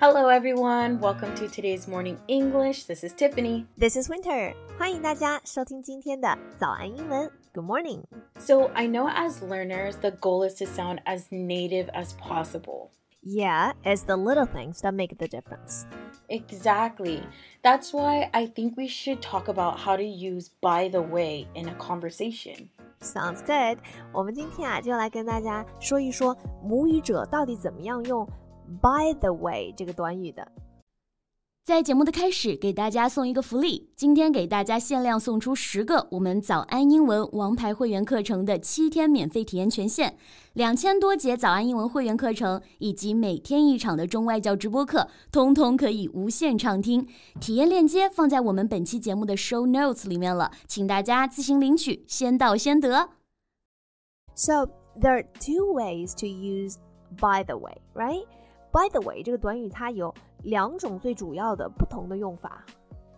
Hello, everyone. Welcome to today's morning English. This is Tiffany. This is Winter. 欢迎大家收听今天的早安英文。Good morning. So, I know as learners, the goal is to sound as native as possible. Yeah, it's the little things that make the difference. Exactly. That's why I think we should talk about how to use by the way in a conversation. Sounds good. 我们今天啊，就来跟大家说一说母语者到底怎么样用 by the way 这个短语的。在节目的开始，给大家送一个福利。今天给大家限量送出十个我们早安英文王牌会员课程的七天免费体验权限，两千多节早安英文会员课程以及每天一场的中外教直播课，通通可以无限畅听。体验链接放在我们本期节目的 show notes 里面了，请大家自行领取，先到先得。So there are two ways to use by the way, right? By the way，这个短语它有两种最主要的不同的用法。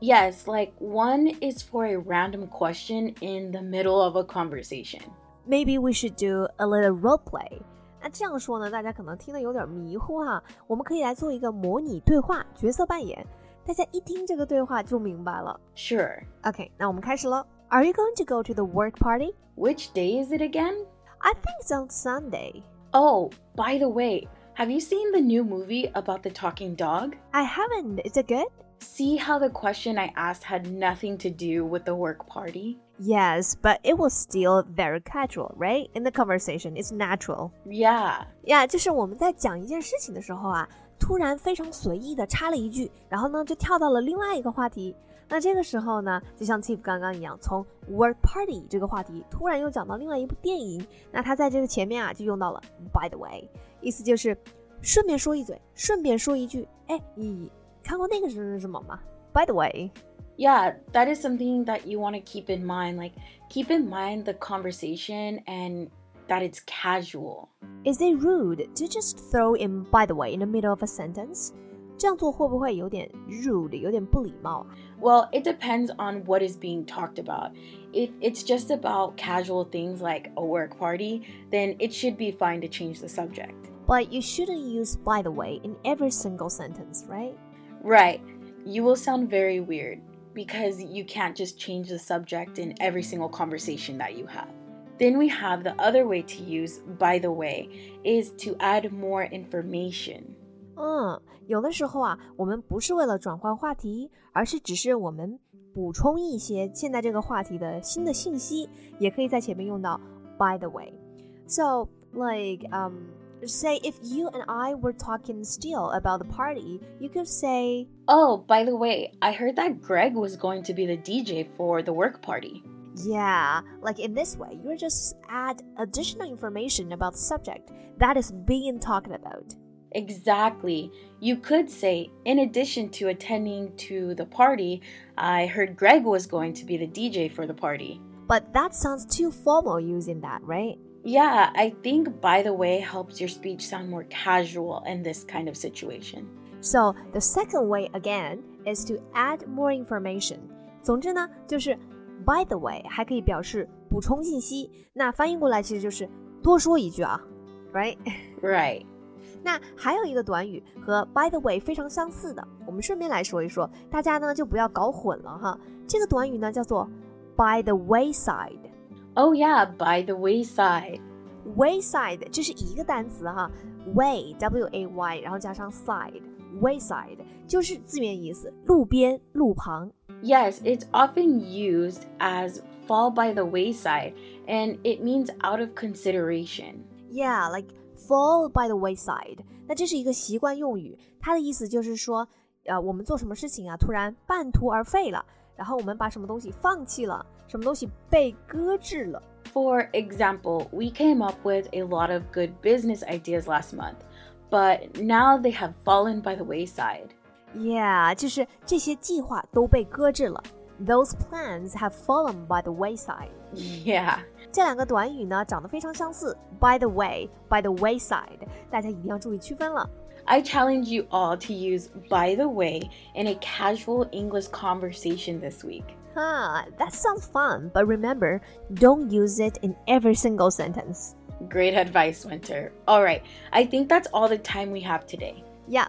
Yes, like one is for a random question in the middle of a conversation. Maybe we should do a little role play. 那这样说呢，大家可能听得有点迷糊哈。我们可以来做一个模拟对话，角色扮演。大家一听这个对话就明白了。Sure. OK，那我们开始喽。Are you going to go to the work party? Which day is it again? I think it's on Sunday. Oh, by the way, have you seen the new movie about the talking dog? I haven't. Is it good? See how the question I asked had nothing to do with the work party? Yes, but it was still very casual, right? In the conversation, it's natural. Yeah. Yeah，就是我们在讲一件事情的时候啊，突然非常随意的插了一句，然后呢就跳到了另外一个话题。 那这个时候呢，就像 Tiff 刚刚一样，从 work party 这个话题突然又讲到另外一部电影，那他在这个前面啊就用到了 by the way，意思就是顺便说一嘴，顺便说一句，哎，你看过那个什么什么吗？By the way。yeah that is something that you want to keep in mind like keep in mind the conversation and that it's casual is it rude to just throw in by the way in the middle of a sentence 这样做会不会有点 rude，有点不礼貌啊？ Well, it depends on what is being talked about. If it's just about casual things like a work party, then it should be fine to change the subject. But you shouldn't use by the way in every single sentence, right? Right. You will sound very weird because you can't just change the subject in every single conversation that you have. Then we have the other way to use by the way is to add more information. 嗯，有的时候啊，我们不是为了转换话题，而是只是我们补充一些现在这个话题的新的信息，也可以在前面用到 by the way. So like um say if you and I were talking still about the party, you could say Oh, by the way, I heard that Greg was going to be the DJ for the work party. Yeah, like in this way, you just add additional information about the subject that is being talked about. Exactly. You could say, in addition to attending to the party, I heard Greg was going to be the DJ for the party. But that sounds too formal using that, right? Yeah, I think by the way helps your speech sound more casual in this kind of situation. So the second way again is to add more information. 总之呢，就是 by the way 还可以表示补充信息。那翻译过来其实就是多说一句啊，right？ Right. 那还有一个短语和 by the way 非常相似的，我们顺便来说一说，大家呢就不要搞混了哈。这个短语呢叫做 by the wayside。 Oh, yeah, by the wayside. wayside 这是一个单词哈，way w a y，然后加上 side wayside 就是字面意思，路边、路旁。 Yes, it's often used as fall by the wayside, and it means out of consideration. Yeah, like fall by the wayside。那这是一个习惯用语，它的意思就是说，呃，我们做什么事情啊，突然半途而废了，然后我们把什么东西放弃了，什么东西被搁置了。 For example, we came up with a lot of good business ideas last month, but now they have fallen by the wayside. Yeah，就是这些计划都被搁置了。 Those plans have fallen by the wayside。 Yeah. 这两个短语呢，长得非常相似。By the way，by the wayside，大家一定要注意区分了。 I challenge you all to use by the way in a casual English conversation this week. Huh, that sounds fun, but remember, don't use it in every single sentence. Great advice, Winter. All right, I think that's all the time we have today. Yeah.